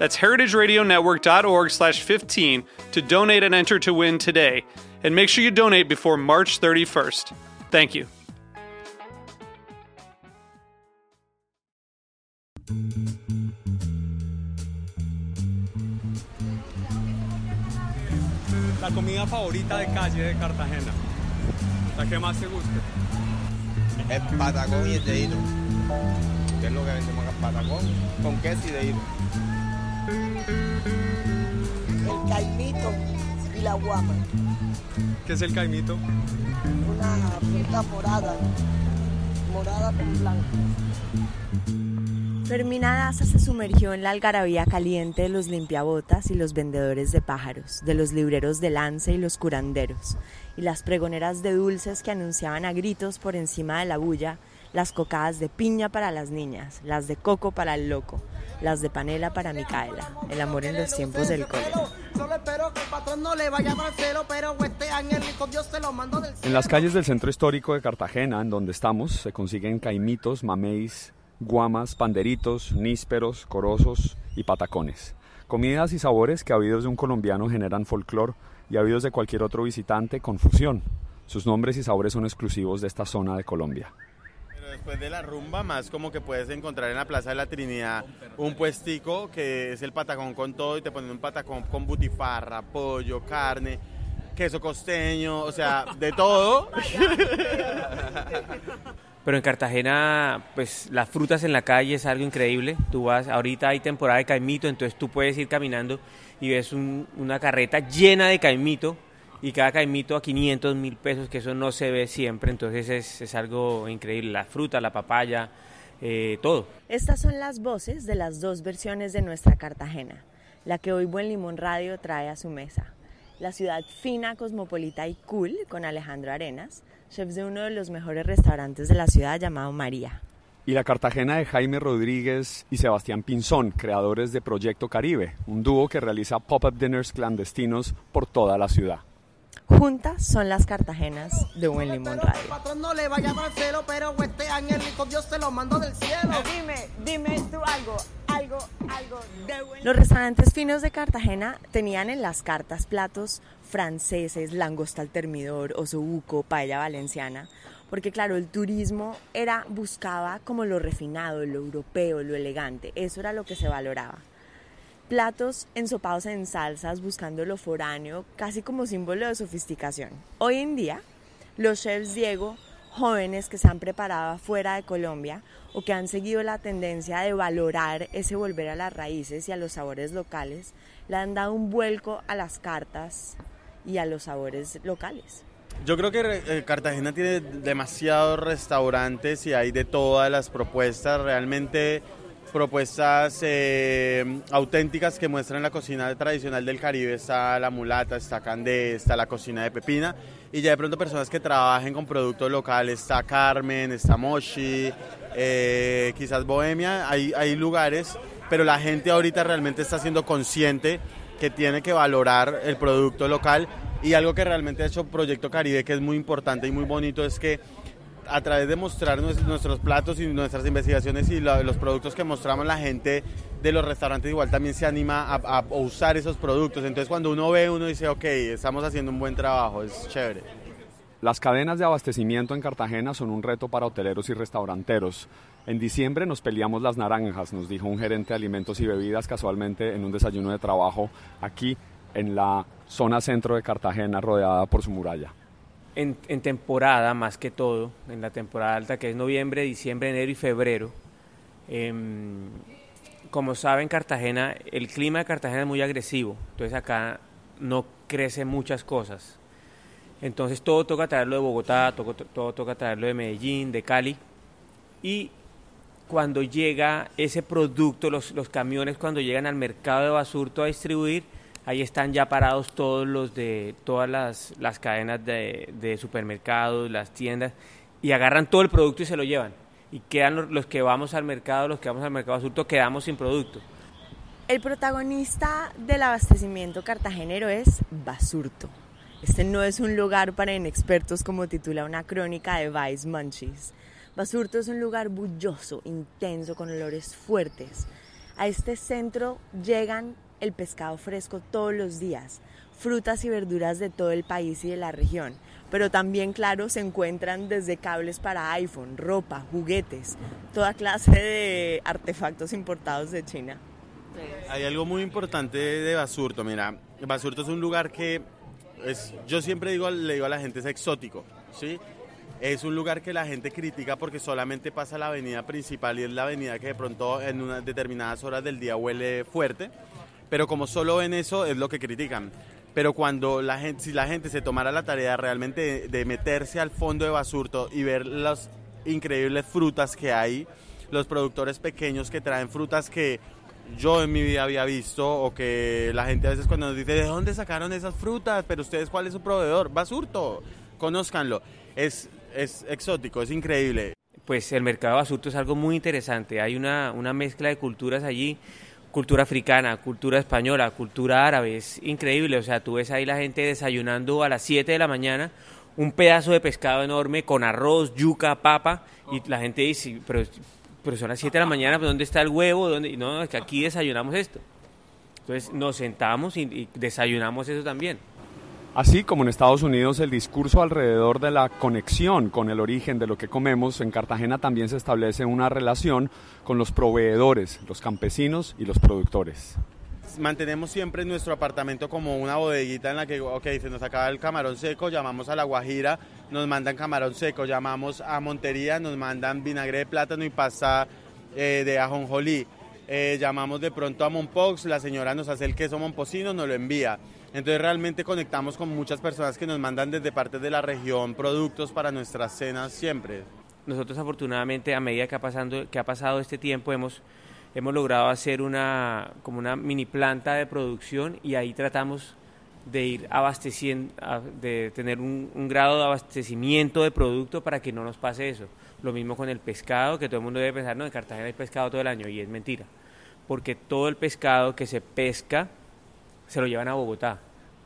That's heritageradionetwork.org slash 15 to donate and enter to win today. And make sure you donate before March 31st. Thank you. La comida favorita de calle de Cartagena. La que más te gusta. El patacón y el dedito. Que es lo que vendemos acá, patacón con queso y dedito. El caimito y la guama. ¿Qué es el caimito? Una fruta morada, morada con blanco. Fermina Daza se sumergió en la algarabía caliente de los limpiabotas y los vendedores de pájaros, de los libreros de lance y los curanderos, y las pregoneras de dulces que anunciaban a gritos por encima de la bulla las cocadas de piña para las niñas, las de coco para el loco, las de panela para Micaela, el amor en los tiempos del cólera. En las calles del centro histórico de Cartagena, en donde estamos, se consiguen caimitos, mameis, guamas, panderitos, nísperos, corozos y patacones. Comidas y sabores que habidos de un colombiano generan folclor y habidos de cualquier otro visitante confusión. Sus nombres y sabores son exclusivos de esta zona de Colombia. Después de la rumba, más como que puedes encontrar en la Plaza de la Trinidad un puestico que es el patacón con todo y te ponen un patacón con butifarra, pollo, carne, queso costeño, o sea, de todo. Pero en Cartagena, pues las frutas en la calle es algo increíble. Tú vas, ahorita hay temporada de caimito, entonces tú puedes ir caminando y ves un- una carreta llena de caimito y cada caimito a 500 mil pesos, que eso no se ve siempre, entonces es, es algo increíble. La fruta, la papaya, eh, todo. Estas son las voces de las dos versiones de nuestra Cartagena, la que hoy Buen Limón Radio trae a su mesa. La ciudad fina, cosmopolita y cool con Alejandro Arenas, chef de uno de los mejores restaurantes de la ciudad llamado María. Y la Cartagena de Jaime Rodríguez y Sebastián Pinzón, creadores de Proyecto Caribe, un dúo que realiza pop-up dinners clandestinos por toda la ciudad. Juntas son las Cartagenas de Buen Limón el Radio. patrón no le vaya celo, pero este ángel con Dios se lo mandó del cielo. Dime, dime tú algo, algo, algo de. Los restaurantes finos de Cartagena tenían en las cartas platos franceses, langosta al termidor, osobuco, paella valenciana, porque claro, el turismo era buscaba como lo refinado, lo europeo, lo elegante, eso era lo que se valoraba. Platos ensopados en salsas buscando lo foráneo, casi como símbolo de sofisticación. Hoy en día, los chefs Diego, jóvenes que se han preparado fuera de Colombia o que han seguido la tendencia de valorar ese volver a las raíces y a los sabores locales, le han dado un vuelco a las cartas y a los sabores locales. Yo creo que eh, Cartagena tiene demasiados restaurantes y hay de todas las propuestas, realmente propuestas eh, auténticas que muestran la cocina tradicional del Caribe. Está la mulata, está Candé, está la cocina de Pepina y ya de pronto personas que trabajen con productos locales. Está Carmen, está Moshi, eh, quizás Bohemia, hay, hay lugares, pero la gente ahorita realmente está siendo consciente que tiene que valorar el producto local y algo que realmente ha hecho Proyecto Caribe que es muy importante y muy bonito es que a través de mostrar nues- nuestros platos y nuestras investigaciones y los productos que mostramos la gente de los restaurantes igual también se anima a, a usar esos productos entonces cuando uno ve uno dice ok estamos haciendo un buen trabajo es chévere Las cadenas de abastecimiento en Cartagena son un reto para hoteleros y restauranteros. En diciembre nos peleamos las naranjas, nos dijo un gerente de alimentos y bebidas casualmente en un desayuno de trabajo aquí en la zona centro de Cartagena rodeada por su muralla. En, temporada más que todo, en la temporada alta que es noviembre, diciembre, enero y febrero. Em, como saben, Cartagena, el clima de Cartagena es muy agresivo, entonces acá no crecen muchas cosas. Entonces todo toca traerlo de Bogotá, todo, todo toca traerlo de Medellín, de Cali. Y cuando llega ese producto, los, los camiones cuando llegan al mercado de Basurto a distribuir, ahí están ya parados todos los de todas las, las cadenas de, supermercados, las tiendas, y agarran todo el producto y se lo llevan. Y quedan los, que vamos al mercado, los que vamos al mercado Basurto, quedamos sin producto. El protagonista del abastecimiento cartagenero es Basurto. Este no es un lugar para inexpertos como titula una crónica de Vice Munchies. Basurto es un lugar bulloso, intenso, con olores fuertes. A este centro llegan el pescado fresco todos los días, frutas y verduras de todo el país y de la región. Pero también, claro, se encuentran desde cables para iPhone, ropa, juguetes, toda clase de artefactos importados de China. Hay algo muy importante de Basurto, mira, Basurto es un lugar que es, yo siempre digo, le digo a la gente es exótico, ¿sí? Es un lugar que la gente critica porque solamente pasa la avenida principal y es la avenida que de pronto en unas determinadas horas del día huele fuerte, pero como solo ven eso es lo que critican. Pero cuando la gente, si la gente se tomara la tarea realmente de, meterse al fondo de Basurto y ver las increíbles frutas que hay, los productores pequeños que traen frutas que yo en mi vida había visto o que la gente a veces cuando nos dice, ¿de dónde sacaron esas frutas? Pero ustedes, ¿cuál es su proveedor? Basurto, conózcanlo. Es es exótico, es increíble. Pues el mercado de Basurto es algo muy interesante. Hay una, una mezcla de culturas allí cultura africana, cultura española, cultura árabe, es increíble, o sea, tú ves ahí la gente desayunando a las 7 de la mañana un pedazo de pescado enorme con arroz, yuca, papa, y la gente dice, pero, pero son las 7 de la mañana, ¿dónde está el huevo? ¿Dónde? No, es que aquí desayunamos esto. Entonces nos sentamos y desayunamos eso también. Así como en Estados Unidos el discurso alrededor de la conexión con el origen de lo que comemos, en Cartagena también se establece una relación con los proveedores, los campesinos y los productores. Mantenemos siempre nuestro apartamento como una bodeguita en la que, ok, se nos acaba el camarón seco, llamamos a La Guajira, nos mandan camarón seco, llamamos a Montería, nos mandan vinagre de plátano y pasta eh, de ajonjolí. Eh, llamamos de pronto a Monpox, la señora nos hace el queso monpocino, nos lo envía. Entonces realmente conectamos con muchas personas que nos mandan desde partes de la región productos para nuestras cenas siempre. Nosotros afortunadamente a medida que ha, pasando, que ha pasado este tiempo hemos, hemos logrado hacer una, como una mini planta de producción y ahí tratamos de ir abasteciendo, de tener un, un, grado de abastecimiento de producto para que no nos pase eso. Lo mismo con el pescado, que todo el mundo debe pensar, no, en Cartagena hay pescado todo el año y es mentira, porque todo el pescado que se pesca se lo llevan a Bogotá,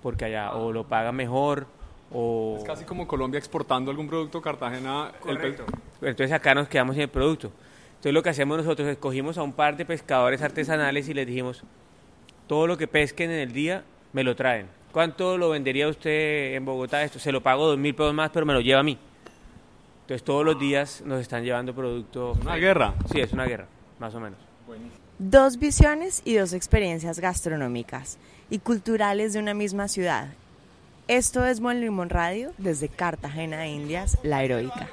porque allá o lo pagan mejor o... Es casi como Colombia exportando algún producto Cartagena. Correcto. Entonces acá nos quedamos sin el producto. Entonces lo que hacemos nosotros es cogimos a un par de pescadores artesanales y les dijimos, todo lo que pesquen en el día me lo traen. ¿Cuánto lo vendería usted en Bogotá esto? Se lo pago dos mil pesos más, pero me lo lleva a mí. Entonces todos los días nos están llevando productos. ¿Una guerra? Sí, es una guerra, más o menos. Dos visiones y dos experiencias gastronómicas y culturales de una misma ciudad. Esto es Buen Limón Radio desde Cartagena, Indias, La Heroica.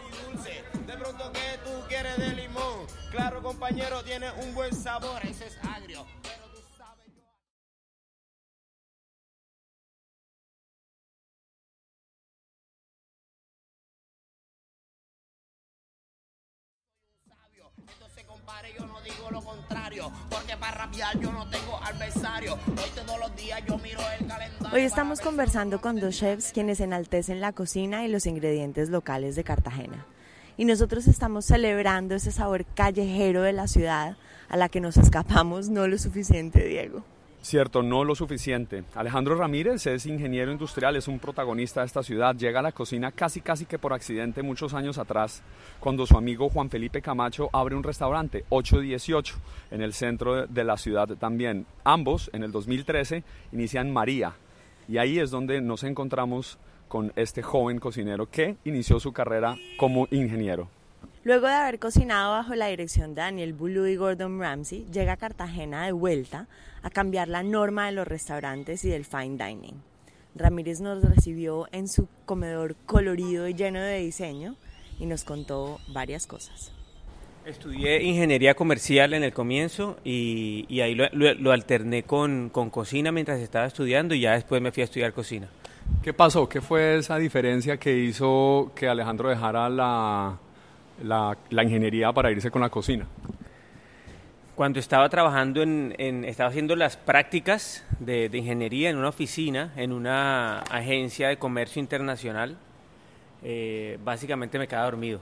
Claro compañero, tiene un buen sabor, es agrio. Yo no digo lo contrario, porque para rabiar yo no tengo adversario. Hoy todos los días yo miro el calendario. Hoy estamos conversando con dos chefs quienes enaltecen la cocina y los ingredientes locales de Cartagena. Y nosotros estamos celebrando ese sabor callejero de la ciudad a la que nos escapamos no lo suficiente, Diego. Cierto, no lo suficiente. Alejandro Ramírez es ingeniero industrial, es un protagonista de esta ciudad. Llega a la cocina casi casi que por accidente muchos años atrás, cuando su amigo Juan Felipe Camacho abre un restaurante, 818, en el centro de la ciudad también. Ambos, en el 2013, inician María. Y ahí es donde nos encontramos con este joven cocinero que inició su carrera como ingeniero. Luego de haber cocinado bajo la dirección de Daniel Boulou y Gordon Ramsay, llega a Cartagena de vuelta a cambiar la norma de los restaurantes y del fine dining. Ramírez nos recibió en su comedor colorido y lleno de diseño y nos contó varias cosas. Estudié ingeniería comercial en el comienzo y, y ahí lo, lo- lo alterné con, con cocina mientras estaba estudiando y ya después me fui a estudiar cocina. ¿Qué pasó? ¿Qué fue esa diferencia que hizo que Alejandro dejara la, la, la ingeniería para irse con la cocina? Cuando estaba trabajando en, en- estaba haciendo las prácticas de, de ingeniería en una oficina, en una agencia de comercio internacional, eh, básicamente me quedaba dormido.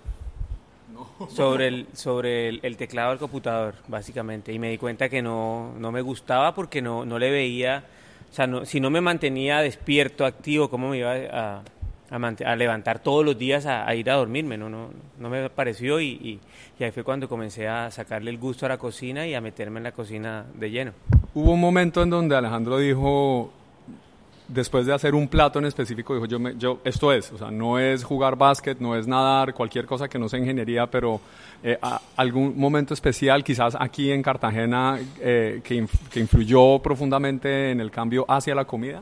Sobre, el, sobre el, el teclado del computador, básicamente. Y me di cuenta que no, no me gustaba porque no, no le veía, o sea, no- si no me mantenía despierto, activo, ¿cómo me iba a, a, a levantar todos los días a, a ir a dormirme? No, no, no me pareció y, y, y ahí fue cuando comencé a sacarle el gusto a la cocina y a meterme en la cocina de lleno. Hubo un momento en donde Alejandro dijo, después de hacer un plato en específico, dijo, yo, me- yo esto es, o sea, no es jugar básquet, no es nadar, cualquier cosa que no sea ingeniería, pero eh, a- algún momento especial, quizás aquí en Cartagena, eh, que, inf- que influyó profundamente en el cambio hacia la comida.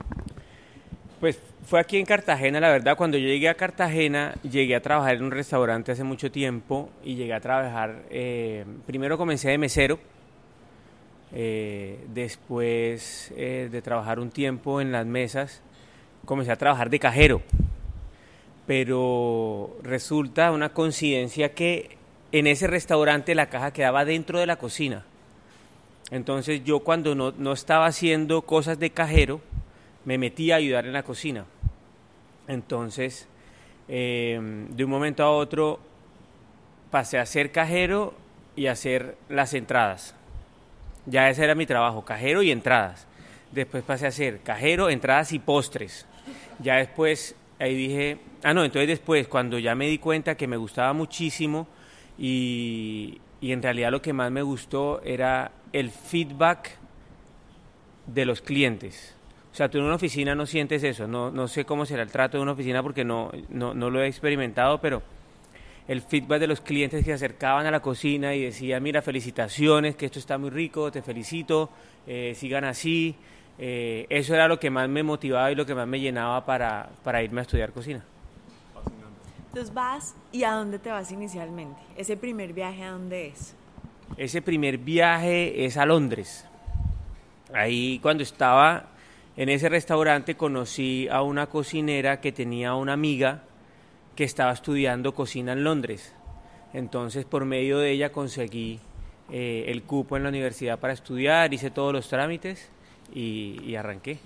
Pues fue aquí en Cartagena, la verdad, cuando yo llegué a Cartagena, llegué a trabajar en un restaurante hace mucho tiempo y llegué a trabajar, eh, primero comencé de mesero, eh, después eh, de trabajar un tiempo en las mesas, comencé a trabajar de cajero, pero resulta una coincidencia que en ese restaurante la caja quedaba dentro de la cocina. Entonces yo cuando no, no estaba haciendo cosas de cajero, me metí a ayudar en la cocina. Entonces, eh, de un momento a otro, pasé a ser cajero y a hacer las entradas. Ya ese era mi trabajo, cajero y entradas. Después pasé a ser cajero, entradas y postres. Ya después, ahí dije, ah, no, entonces después, cuando ya me di cuenta que me gustaba muchísimo y, y en realidad lo que más me gustó era el feedback de los clientes. O sea, tú en una oficina no sientes eso, no, no sé cómo será el trato de una oficina porque no, no, no lo he experimentado, pero el feedback de los clientes que se acercaban a la cocina y decían, mira, felicitaciones, que esto está muy rico, te felicito, eh, sigan así. Eh, eso era lo que más me motivaba y lo que más me llenaba para, para irme a estudiar cocina. Entonces vas y a dónde te vas inicialmente. Ese primer viaje a dónde es. Ese primer viaje es a Londres. Ahí cuando estaba en ese restaurante conocí a una cocinera que tenía una amiga que estaba estudiando cocina en Londres. Entonces por medio de ella conseguí eh, el cupo en la universidad para estudiar, hice todos los trámites y, arranqué.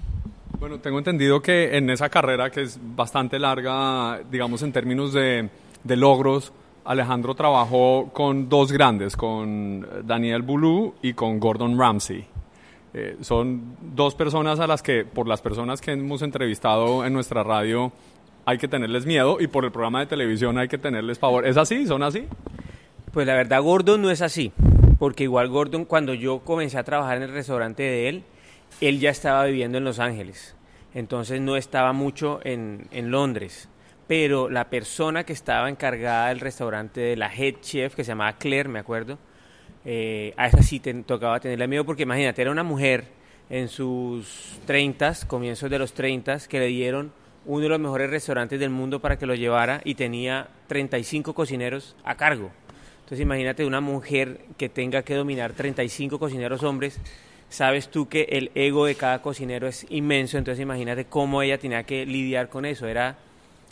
Bueno, tengo entendido que en esa carrera, que es bastante larga, digamos en términos de, de logros, Alejandro trabajó con dos grandes, con Daniel Boulou y con Gordon Ramsay. Eh, son dos personas a las que, por las personas que hemos entrevistado en nuestra radio, hay que tenerles miedo y por el programa de televisión hay que tenerles pavor. ¿Es así? ¿Son así? Pues la verdad Gordon no es así, porque igual Gordon cuando yo comencé a trabajar en el restaurante de él, él ya estaba viviendo en Los Ángeles, entonces no estaba mucho en, en Londres. Pero la persona que estaba encargada del restaurante, de la head chef, que se llamaba Claire, me acuerdo, eh, a esa sí te tocaba tenerle miedo, porque imagínate, era una mujer en sus 30, comienzos de los 30, que le dieron uno de los mejores restaurantes del mundo para que lo llevara y tenía 35 cocineros a cargo. Entonces imagínate una mujer que tenga que dominar 35 cocineros hombres, sabes tú que el ego de cada cocinero es inmenso, entonces imagínate cómo ella tenía que lidiar con eso. Era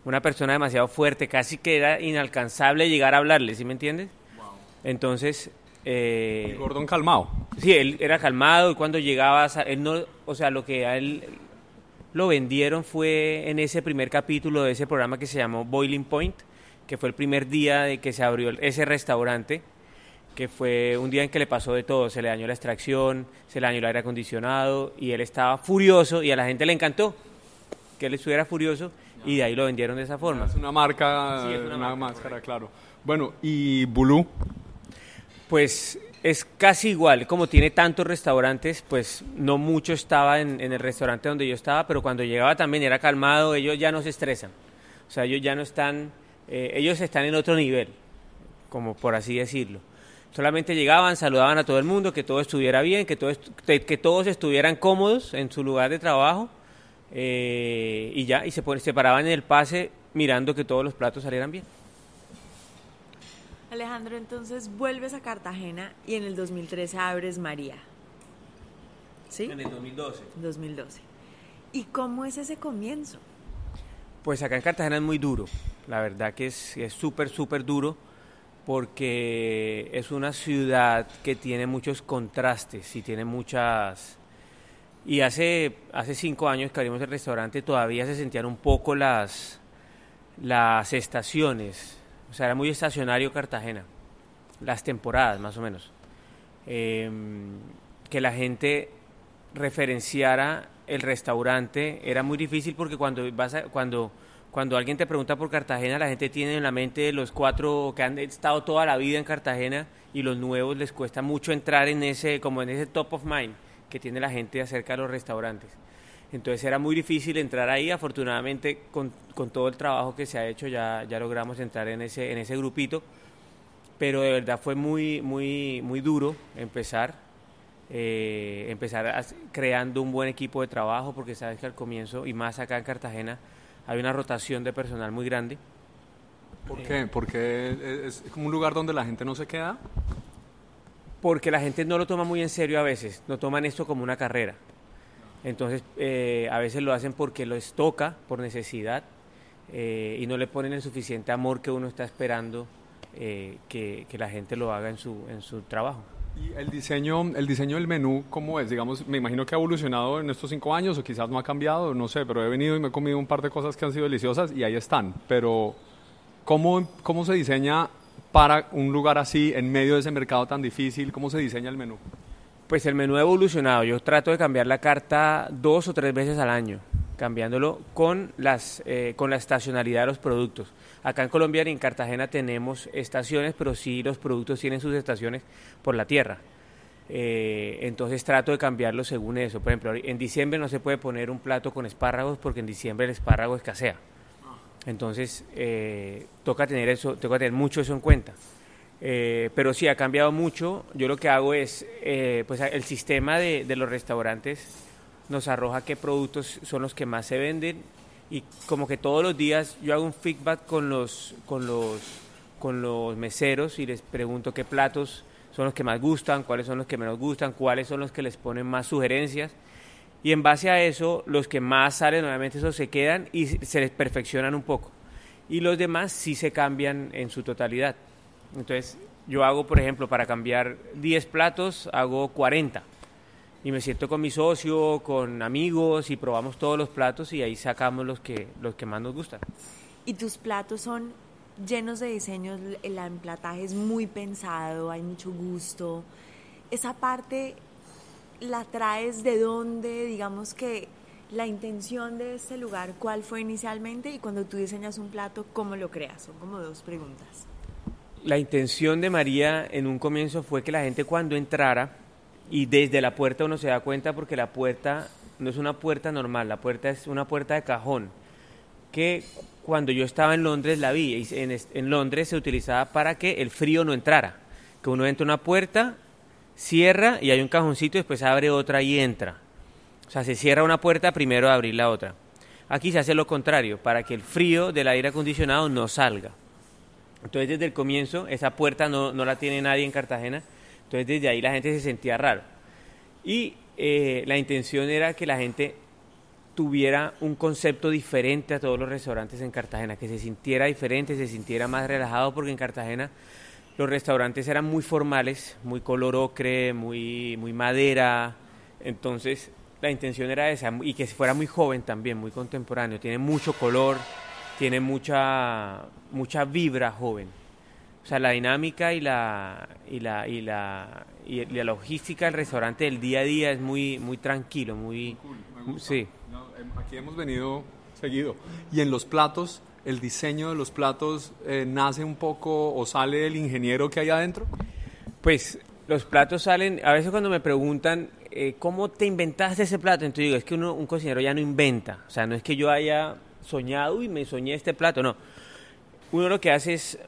una persona demasiado fuerte, casi que era inalcanzable llegar a hablarle, ¿sí me entiendes? Entonces... Eh, Gordon calmado. Sí, él era calmado y cuando llegaba, él no, o sea, lo que a él lo vendieron fue en ese primer capítulo de ese programa que se llamó Boiling Point, que fue el primer día de que se abrió ese restaurante, que fue un día en que le pasó de todo, se le dañó la extracción, se le dañó el aire acondicionado y él estaba furioso y a la gente le encantó que él estuviera furioso y de ahí lo vendieron de esa forma. Es una marca, Sí, es una una, marca, máscara, claro. Bueno, y Boulou, Pues es casi igual, como tiene tantos restaurantes, pues no mucho estaba en, en el restaurante donde yo estaba, pero cuando llegaba también era calmado, ellos ya no se estresan, o sea, ellos ya no están, eh, ellos están en otro nivel, como por así decirlo. Solamente llegaban, saludaban a todo el mundo, que todo estuviera bien, que, todo est- que todos estuvieran cómodos en su lugar de trabajo eh, y ya, y se, se paraban en el pase mirando que todos los platos salieran bien. Alejandro, entonces vuelves a Cartagena y en el 2013 abres María. ¿Sí? el 2012. 2012. ¿Y cómo es ese comienzo? Pues acá en Cartagena es muy duro, la verdad que es es súper, súper duro porque es una ciudad que tiene muchos contrastes y tiene muchas... Y hace, hace cinco años que abrimos el restaurante todavía se sentían un poco las, las estaciones, o sea, era muy estacionario Cartagena, las temporadas más o menos. Em, que la gente referenciara el restaurante era muy difícil porque cuando vas a- cuando cuando alguien te pregunta por Cartagena la gente tiene en la mente los cuatro que han estado toda la vida en Cartagena y los nuevos les cuesta mucho entrar en ese como en ese top of mind que tiene la gente acerca de los restaurantes entonces era muy difícil entrar ahí afortunadamente con, con todo el trabajo que se ha hecho ya ya logramos entrar en ese en ese grupito pero de verdad fue muy muy muy duro empezar eh, empezar as- creando un buen equipo de trabajo porque sabes que al comienzo y más acá en Cartagena hay una rotación de personal muy grande ¿Por qué? Porque es como un lugar donde la gente no se queda. porque la gente no lo toma muy en serio a veces, no toman esto como una carrera. Entonces, eh, a veces lo hacen porque les toca, por necesidad, eh, y no le ponen el suficiente amor que uno está esperando eh, que, que la gente lo haga en su, en su trabajo. ¿Y el diseño, el diseño del menú cómo es? Digamos, me imagino que ha evolucionado en estos cinco años o quizás no ha cambiado, no sé, pero he venido y me he comido un par de cosas que han sido deliciosas y ahí están. Pero, ¿cómo, cómo se diseña para un lugar así en medio de ese mercado tan difícil? ¿Cómo se diseña el menú? Pues el menú ha evolucionado. Yo trato de cambiar la carta dos o tres veces al año, cambiándolo con, las, eh, con la estacionalidad de los productos. Acá en Colombia y en Cartagena tenemos estaciones, pero sí los productos tienen sus estaciones por la tierra. Eh, entonces trato de cambiarlo según eso. Por ejemplo, en diciembre no se puede poner un plato con espárragos porque en diciembre el espárrago escasea. Entonces eh, toca tener eso, toca tener mucho eso en cuenta. Eh, pero sí, ha cambiado mucho. Yo lo que hago es, eh, pues el sistema de, de los restaurantes nos arroja qué productos son los que más se venden y como que todos los días yo hago un feedback con los, con los, con los meseros y les pregunto qué platos son los que más gustan, cuáles son los que menos gustan, cuáles son los que les ponen más sugerencias. Y en base a eso, los que más salen, obviamente esos se quedan y se les perfeccionan un poco. Y los demás sí se cambian en su totalidad. Entonces, yo hago, por ejemplo, para cambiar 10 platos, hago 40. Y me siento con mi socio, con amigos y probamos todos los platos y ahí sacamos los que, los que más nos gustan. Y tus platos son llenos de diseños, el emplataje es muy pensado, hay mucho gusto. Esa parte la traes de dónde, digamos que la intención de este lugar, cuál fue inicialmente y cuando tú diseñas un plato, cómo lo creas. Son como dos preguntas. La intención de María en un comienzo fue que la gente cuando entrara, y desde la puerta uno se da cuenta porque la puerta no es una puerta normal, la puerta es una puerta de cajón, que cuando yo estaba en Londres la vi, y en, en Londres se utilizaba para que el frío no entrara, que uno entra a una puerta, cierra y hay un cajoncito y después abre otra y entra. O sea, se cierra una puerta primero de abrir la otra. Aquí se hace lo contrario, para que el frío del aire acondicionado no salga. Entonces desde el comienzo esa puerta no, no la tiene nadie en Cartagena, entonces desde ahí la gente se sentía raro. Y eh, la intención era que la gente tuviera un concepto diferente a todos los restaurantes en Cartagena, que se sintiera diferente, se sintiera más relajado, porque en Cartagena los restaurantes eran muy formales, muy color ocre, muy, muy madera, entonces la intención era esa, y que fuera muy joven también, muy contemporáneo, tiene mucho color, tiene mucha, mucha vibra joven. O sea, la dinámica y la, y la, y la, y la logística del restaurante del día a día es muy, muy tranquilo, muy... Sí. No, em, aquí hemos venido seguido. Y en los platos, el diseño de los platos eh, nace un poco o sale del ingeniero que hay adentro. Pues los platos salen, a veces cuando me preguntan eh, cómo te inventaste ese plato, entonces digo, es que uno, un cocinero ya no inventa, o sea, no es que yo haya soñado y me soñé este plato, no. Uno lo que hace es,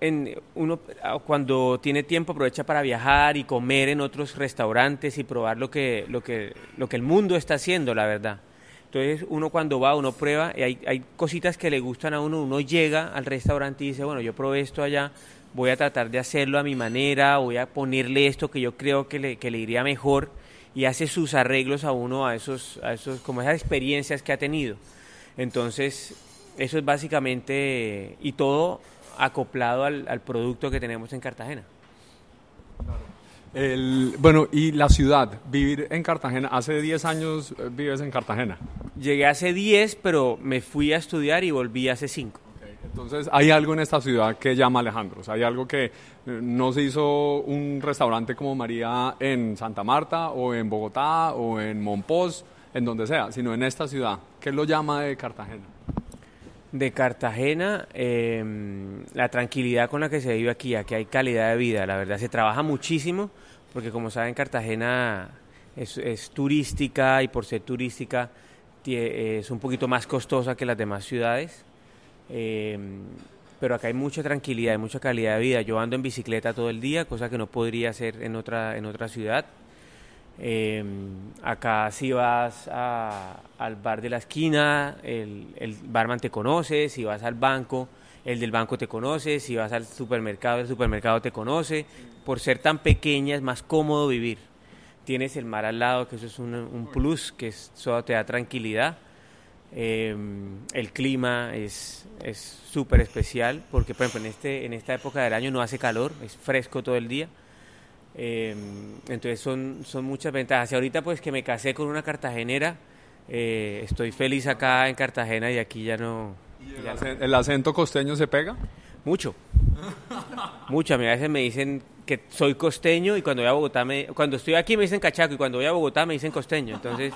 en, uno ah, cuando tiene tiempo aprovecha para viajar y comer en otros restaurantes y probar lo que, lo que, lo que el mundo está haciendo, la verdad. Entonces uno cuando va, uno prueba, y hay, hay cositas que le gustan a uno, uno llega al restaurante y dice, bueno, yo probé esto allá, voy a tratar de hacerlo a mi manera, voy a ponerle esto que yo creo que le, que le iría mejor y hace sus arreglos a uno a esos, a esos, como esas experiencias que ha tenido. Entonces, eso es básicamente, y todo acoplado al, al producto que tenemos en Cartagena. El, bueno, y la ciudad, vivir en Cartagena, hace 10 años eh, vives en Cartagena. Llegué hace 10, pero me fui a estudiar y volví hace 5. Entonces, hay algo en esta ciudad que llama Alejandro. O sea, hay algo que eh, no se hizo un restaurante como María en Santa Marta o en Bogotá o en Monpós, en donde sea, sino en esta ciudad. ¿Qué lo llama de Cartagena? De Cartagena, eh, la tranquilidad con la que se vive aquí, aquí hay calidad de vida, la verdad, se trabaja muchísimo, porque como saben, Cartagena es, turística y por ser turística es un poquito más costosa que las demás ciudades, eh, pero acá hay mucha tranquilidad, hay mucha calidad de vida. Yo ando en bicicleta todo el día, cosa que no podría hacer en otra, en otra ciudad. Eh, acá si vas al bar de la esquina, el, el barman te conoce, si vas al banco, el del banco te conoce, si vas al supermercado, el supermercado te conoce. Por ser tan pequeña es más cómodo vivir. Tienes el mar al lado, que eso es un, plus, que es- eso te da tranquilidad. Eh, el clima es es súper especial porque, por ejemplo, en, este, en esta época del año no hace calor, es fresco todo el día. Eh, entonces son, son muchas ventajas. Y ahorita pues que me casé con una cartagenera, eh, estoy feliz acá en Cartagena y aquí ya no... ¿El, ya no- el acento costeño se pega? mucho. Mucho. A mí a veces me dicen que soy costeño y cuando voy a Bogotá, me, cuando estoy aquí me dicen cachaco y cuando voy a Bogotá me dicen costeño. Entonces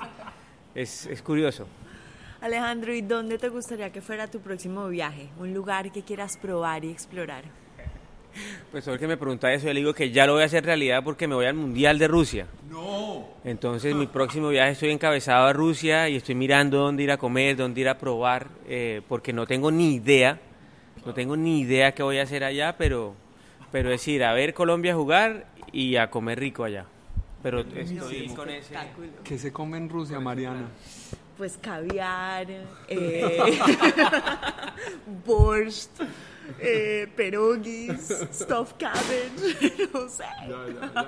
es, es curioso. Alejandro, ¿y dónde te gustaría que fuera tu próximo viaje? Un lugar que quieras probar y explorar. Pues que me pregunta eso, yo le digo que ya lo voy a hacer realidad porque me voy al Mundial de Rusia. No. Entonces, mi próximo viaje estoy encabezado a Rusia y estoy mirando dónde ir a comer, dónde ir a probar, eh, porque no tengo ni idea, no tengo ni idea qué voy a hacer allá, pero, pero es ir a ver Colombia jugar y a comer rico allá. Pero estoy con ese... ¿Qué se come en Rusia, Mariana? Pues caviar, eh, borscht, eh, pierogis, stuffed cabbage, no sé.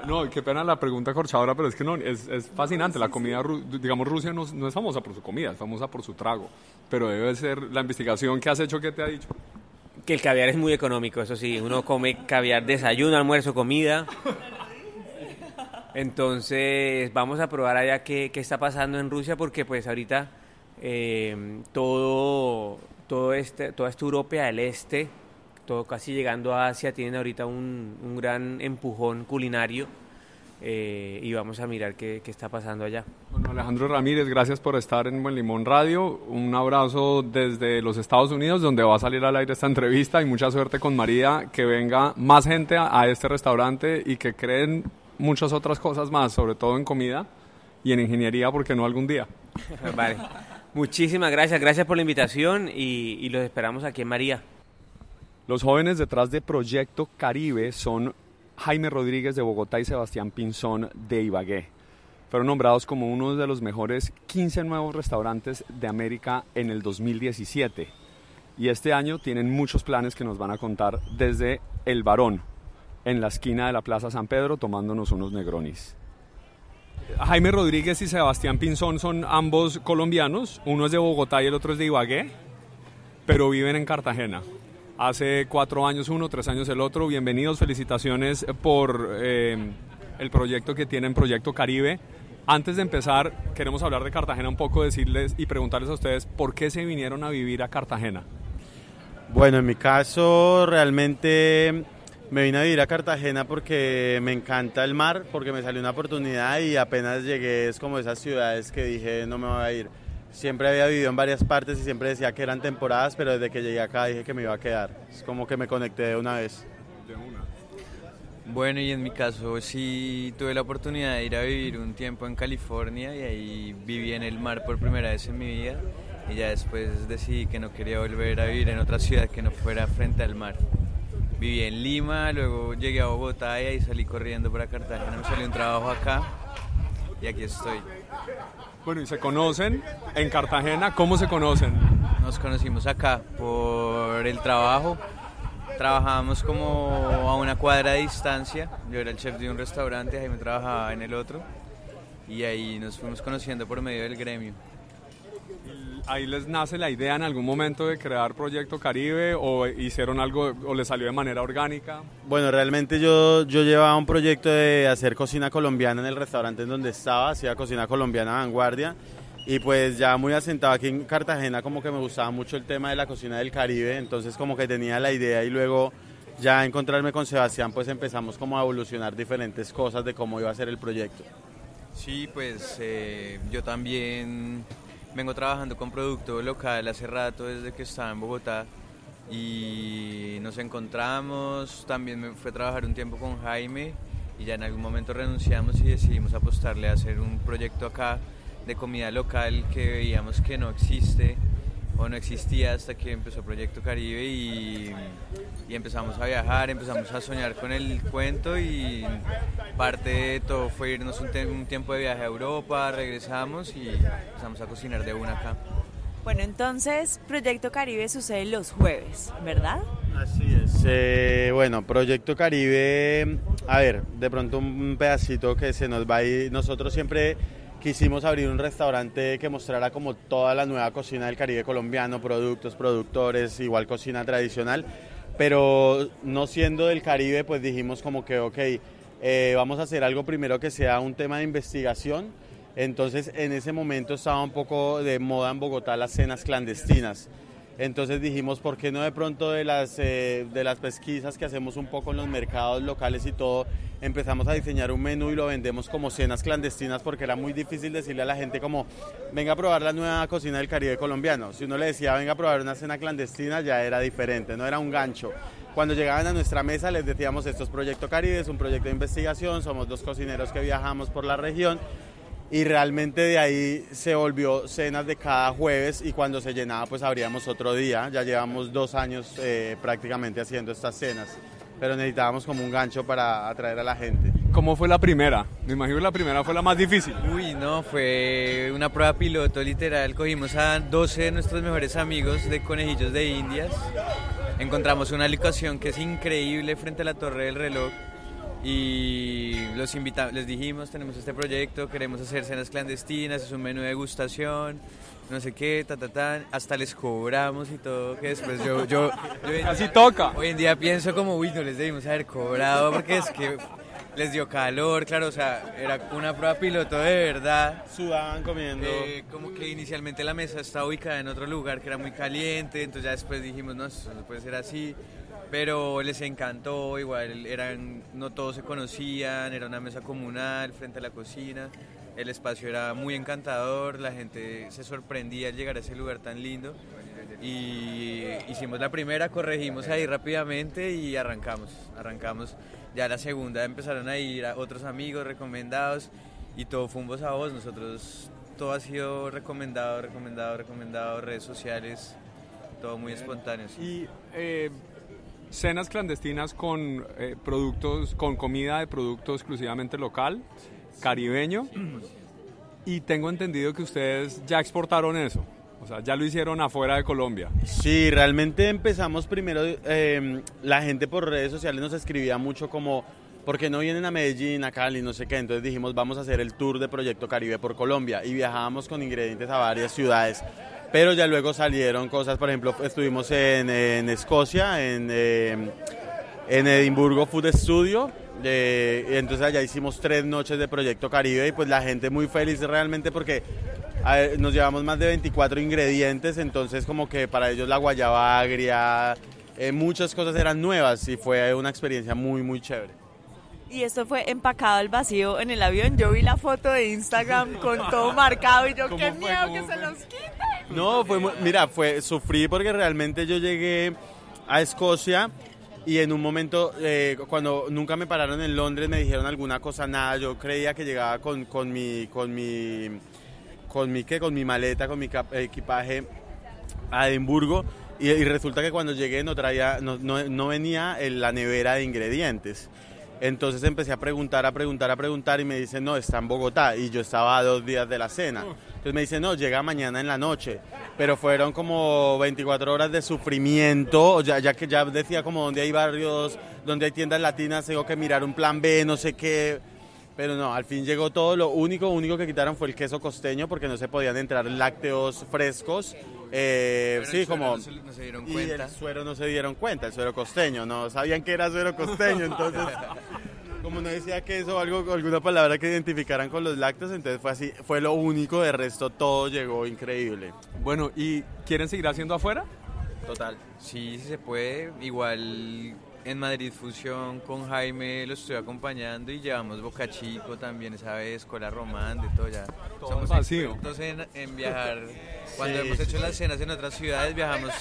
No, qué pena la pregunta corchadora, pero es que no, es, es fascinante. La comida, ru- digamos, Rusia no, no es famosa por su comida, es famosa por su trago. Pero debe ser la investigación que has hecho que te ha dicho. Que el caviar es muy económico, eso sí, uno come caviar desayuno, almuerzo, comida. Entonces vamos a probar allá qué, qué está pasando en Rusia porque pues ahorita eh, todo, todo este, toda esta Europa del Este, todo casi llegando a Asia, tienen ahorita un, un gran empujón culinario eh, y vamos a mirar qué, qué está pasando allá. Bueno, Alejandro Ramírez, gracias por estar en Buen Limón Radio. Un abrazo desde los Estados Unidos, donde va a salir al aire esta entrevista y mucha suerte con María, que venga más gente a, a este restaurante y que creen muchas otras cosas más, sobre todo en comida y en ingeniería, porque no algún día. Vale. Muchísimas gracias, gracias por la invitación y, y los esperamos aquí en María. Los jóvenes detrás de Proyecto Caribe son Jaime Rodríguez de Bogotá y Sebastián Pinzón de Ibagué. Fueron nombrados como uno de los mejores 15 nuevos restaurantes de América en el 2017. Y este año tienen muchos planes que nos van a contar desde El Barón, en la esquina de la Plaza San Pedro, tomándonos unos negronis. Jaime Rodríguez y Sebastián Pinzón son ambos colombianos, uno es de Bogotá y el otro es de Ibagué, pero viven en Cartagena. Hace cuatro años uno, tres años el otro. Bienvenidos, felicitaciones por eh, el proyecto que tienen, Proyecto Caribe. Antes de empezar, queremos hablar de Cartagena un poco, decirles y preguntarles a ustedes por qué se vinieron a vivir a Cartagena. Bueno, en mi caso realmente me vine a vivir a Cartagena porque me encanta el mar, porque me salió una oportunidad y apenas llegué es como esas ciudades que dije no me voy a ir. Siempre había vivido en varias partes y siempre decía que eran temporadas, pero desde que llegué acá dije que me iba a quedar. Es como que me conecté de una vez. Bueno, y en mi caso sí tuve la oportunidad de ir a vivir un tiempo en California y ahí viví en el mar por primera vez en mi vida y ya después decidí que no quería volver a vivir en otra ciudad que no fuera frente al mar. Viví en Lima, luego llegué a Bogotá y ahí salí corriendo para Cartagena, me salió un trabajo acá y aquí estoy. Bueno, y se conocen en Cartagena, ¿cómo se conocen? Nos conocimos acá por el trabajo. Trabajábamos como a una cuadra de distancia. Yo era el chef de un restaurante, Jaime trabajaba en el otro. Y ahí nos fuimos conociendo por medio del gremio. ¿Ahí les nace la idea en algún momento de crear Proyecto Caribe o hicieron algo o les salió de manera orgánica? Bueno, realmente yo, yo llevaba un proyecto de hacer cocina colombiana en el restaurante en donde estaba, hacía cocina colombiana vanguardia y pues ya muy asentado aquí en Cartagena como que me gustaba mucho el tema de la cocina del Caribe, entonces como que tenía la idea y luego ya encontrarme con Sebastián pues empezamos como a evolucionar diferentes cosas de cómo iba a ser el proyecto. Sí, pues eh, yo también vengo trabajando con producto local hace rato desde que estaba en Bogotá y nos encontramos, también me fui a trabajar un tiempo con Jaime y ya en algún momento renunciamos y decidimos apostarle a hacer un proyecto acá de comida local que veíamos que no existe o no existía hasta que empezó Proyecto Caribe y, y, empezamos a viajar, empezamos a soñar con el cuento y parte de todo fue irnos un, un, tiempo de viaje a Europa, regresamos y empezamos a cocinar de una acá. Bueno, entonces Proyecto Caribe sucede los jueves, ¿verdad? Así es. Eh, bueno, Proyecto Caribe, a ver, de pronto un pedacito que se nos va a ir, nosotros siempre quisimos abrir un restaurante que mostrara como toda la nueva cocina del Caribe colombiano, productos, productores, igual cocina tradicional, pero no siendo del Caribe, pues dijimos como que, ok, eh, vamos a hacer algo primero que sea un tema de investigación. Entonces en ese momento estaba un poco de moda en Bogotá las cenas clandestinas. Entonces dijimos, ¿por qué no de pronto de las, eh, de las pesquisas que hacemos un poco en los mercados locales y todo, empezamos a diseñar un menú y lo vendemos como cenas clandestinas porque era muy difícil decirle a la gente como, venga a probar la nueva cocina del Caribe colombiano. Si uno le decía, venga a probar una cena clandestina, ya era diferente, no era un gancho. Cuando llegaban a nuestra mesa les decíamos, esto es Proyecto Caribe, es un proyecto de investigación, somos dos cocineros que viajamos por la región y realmente de ahí se volvió cenas de cada jueves y cuando se llenaba pues abríamos otro día. Ya llevamos dos años eh, prácticamente haciendo estas cenas, pero necesitábamos como un gancho para atraer a la gente. ¿Cómo fue la primera? Me imagino que la primera fue la más difícil. Uy, no, fue una prueba piloto literal. Cogimos a 12 de nuestros mejores amigos de conejillos de Indias. Encontramos una locación que es increíble frente a la torre del reloj y los invitamos, les dijimos, tenemos este proyecto, queremos hacer cenas clandestinas, es un menú de degustación, no sé qué, ta, ta, ta, hasta les cobramos y todo, que después yo, yo, yo así toca. Hoy en día pienso como, uy, no les debimos haber cobrado porque es que les dio calor, claro, o sea, era una prueba piloto de verdad. Sudaban comiendo. Eh, como que inicialmente la mesa estaba ubicada en otro lugar que era muy caliente, entonces ya después dijimos, no, eso no puede ser así pero les encantó, igual eran, no todos se conocían, era una mesa comunal frente a la cocina, el espacio era muy encantador, la gente se sorprendía al llegar a ese lugar tan lindo y hicimos la primera, corregimos ahí rápidamente y arrancamos, arrancamos. Ya la segunda empezaron a ir a otros amigos recomendados y todo fue un voz a voz, nosotros todo ha sido recomendado, recomendado, recomendado, redes sociales, todo muy espontáneo. Y eh, cenas clandestinas con eh, productos, con comida de producto exclusivamente local, caribeño. Y tengo entendido que ustedes ya exportaron eso. O sea, ya lo hicieron afuera de Colombia. Sí, realmente empezamos primero, eh, la gente por redes sociales nos escribía mucho como, ¿por qué no vienen a Medellín, a Cali, no sé qué? Entonces dijimos, vamos a hacer el tour de Proyecto Caribe por Colombia y viajábamos con ingredientes a varias ciudades pero ya luego salieron cosas, por ejemplo, estuvimos en, Escocia, en, em, en Edimburgo Food Studio, y entonces allá hicimos tres noches de Proyecto Caribe y pues la gente muy feliz realmente porque nos llevamos más de 24 ingredientes, entonces como que para ellos la guayaba agria, eh, muchas cosas eran nuevas y fue una experiencia muy, muy chévere. Y esto fue empacado al vacío en el avión. Yo vi la foto de Instagram con todo marcado y yo, qué miedo que se los quite. No, fue, mira, fue, sufrí porque realmente yo llegué a Escocia y en un momento, eh, cuando nunca me pararon en Londres, me dijeron alguna cosa, nada, yo creía que llegaba con, con mi, con mi, con mi, ¿qué? Con mi maleta, con mi equipaje a Edimburgo y, resulta que cuando llegué no traía, no, no, no venía en la nevera de ingredientes. Entonces empecé a preguntar, a preguntar, a preguntar y me dicen, no, está en Bogotá. Y yo estaba a dos días de la cena. Entonces me dicen, no, llega mañana en la noche. Pero fueron como 24 horas de sufrimiento, ya, ya que ya decía como donde hay barrios, donde hay tiendas latinas, tengo que mirar un plan B, no sé qué. Pero no, al fin llegó todo. Lo único, único que quitaron fue el queso costeño porque no se podían entrar lácteos frescos. Eh, Pero sí, el suero como... no se- no se dieron y cuenta. el suero no se dieron cuenta, el suero costeño. No sabían que era suero costeño, entonces... Como no decía queso o algo, alguna palabra que identificaran con los lácteos, entonces fue así, fue lo único, de resto todo llegó increíble. Bueno, ¿y quieren seguir haciendo afuera? Total. Sí, sí se puede. Igual en Madrid Fusión con Jaime lo estoy acompañando y llevamos Boca Chico también esa vez, Cola Román, de todo ya. Todo Somos vacío. en, en viajar. Cuando Sí, hemos sí, hecho las cenas en otras ciudades viajamos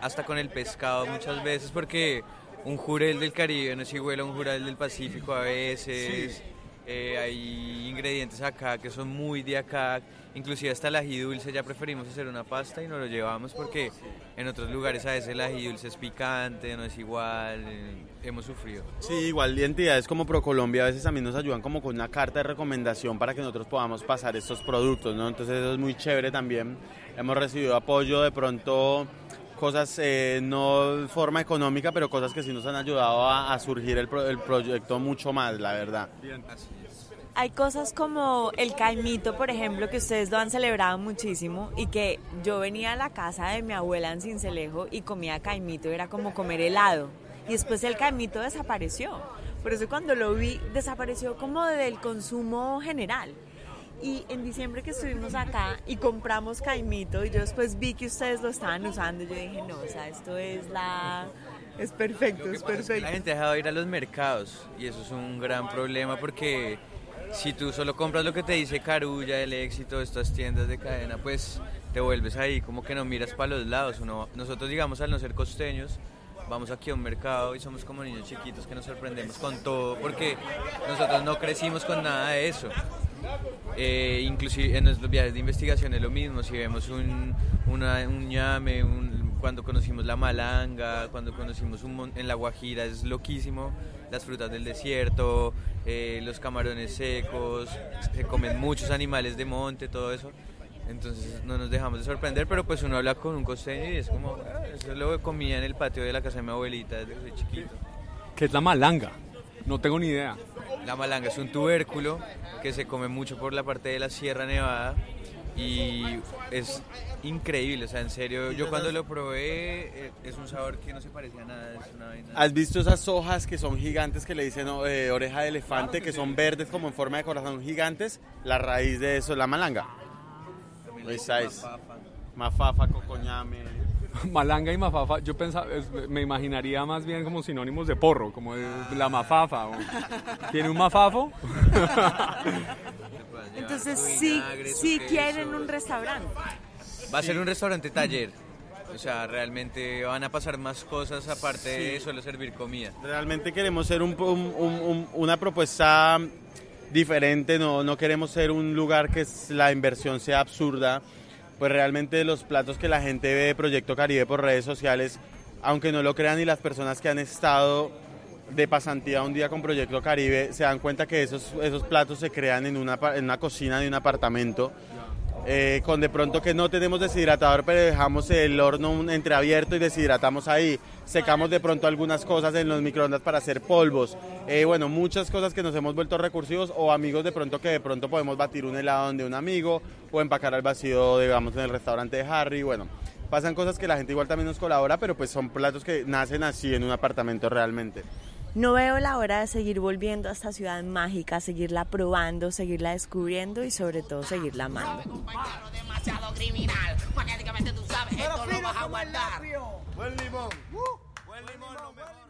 hasta con el pescado muchas veces porque un jurel del Caribe no es igual a un jurel del Pacífico a veces. Eh, hay ingredientes acá que son muy de acá, inclusive hasta el ají dulce ya preferimos hacer una pasta y no lo llevamos porque en otros lugares a veces el ají dulce es picante, no es igual, eh, hemos sufrido. Sí, igual entidades como ProColombia a veces también nos ayudan como con una carta de recomendación para que nosotros podamos pasar estos productos, ¿no? Entonces eso es muy chévere también. Hemos recibido apoyo de pronto cosas eh, no forma económica, pero cosas que sí nos han ayudado a, a surgir el, pro- el proyecto mucho más, la verdad. Así es. Hay cosas como el caimito, por ejemplo, que ustedes lo han celebrado muchísimo y que yo venía a la casa de mi abuela en Cincelejo y comía caimito, era como comer helado. Y después el caimito desapareció. Por eso cuando lo vi, desapareció como del consumo general. Y en diciembre que estuvimos acá y compramos caimito y yo después vi que ustedes lo estaban usando, yo dije, no, o sea, esto es la... Es perfecto, es pasa es que perfecto. la gente ha dejado de ir a los mercados y eso es un gran problema porque si tú solo compras lo que te dice Carulla, el éxito, estas tiendas de cadena, pues te vuelves ahí como que no miras para los lados. Uno, nosotros, digamos, al no ser costeños, vamos aquí a un mercado y somos como niños chiquitos que nos sorprendemos con todo porque nosotros no crecimos con nada de eso. Eh, inclusive en nuestros viajes de investigación es lo mismo, si vemos un, un ñame, un- cuando conocimos la malanga, cuando conocimos un en la Guajira es loquísimo, las frutas del desierto, eh, los camarones secos, se comen muchos animales de monte, todo eso. Entonces no nos dejamos de sorprender, pero pues uno habla con un costeño y es como, "Ah, eso lo comía en el patio de la casa de mi abuelita desde que soy chiquito. ¿Qué es la malanga? No tengo ni idea. La malanga es un tubérculo que se come mucho por la parte de la Sierra Nevada y es increíble, o sea, en serio, yo cuando lo probé eh, es un sabor que no se parece a nada, es una vaina. ¿Has visto esas hojas que son gigantes que le dicen eh, oreja de elefante, que son verdes como en forma de corazón gigantes? La raíz de eso es la malanga. Mafafa. Mafafa, cocoñame. Malanga y mafafa, yo pensaba, me imaginaría más bien como sinónimos de porro, como de la mafafa. ¿Tiene un mafafo? Entonces sí, sí quieren un restaurante. Va a ser un restaurante taller. O sea, realmente van a pasar más cosas aparte de solo servir comida. Realmente queremos ser un, un- un- un- una propuesta diferente, no, no queremos ser un lugar que la inversión sea absurda. Pues realmente los platos que la gente ve de Proyecto Caribe por redes sociales, aunque no lo crean y las personas que han estado de pasantía un día con Proyecto Caribe, se dan cuenta que esos, esos platos se crean en una, en una cocina de un apartamento. eh, con de pronto que no tenemos deshidratador, pero dejamos el horno entreabierto y deshidratamos ahí. Secamos de pronto algunas cosas en los microondas para hacer polvos. Eh, bueno, muchas cosas que nos hemos vuelto recursivos o amigos de pronto que de pronto podemos batir un helado donde un amigo o empacar al vacío, digamos, en el restaurante de Harry. Bueno, pasan cosas que la gente igual también nos colabora, pero pues son platos que nacen así en un apartamento realmente. No veo la hora de seguir volviendo a esta ciudad mágica, seguirla probando, seguirla descubriendo y sobre todo seguirla amando. compañero demasiado criminal. Magnéticamente tú sabes, esto lo vas a guardar. Buen limón. Buen limón, lo mejor.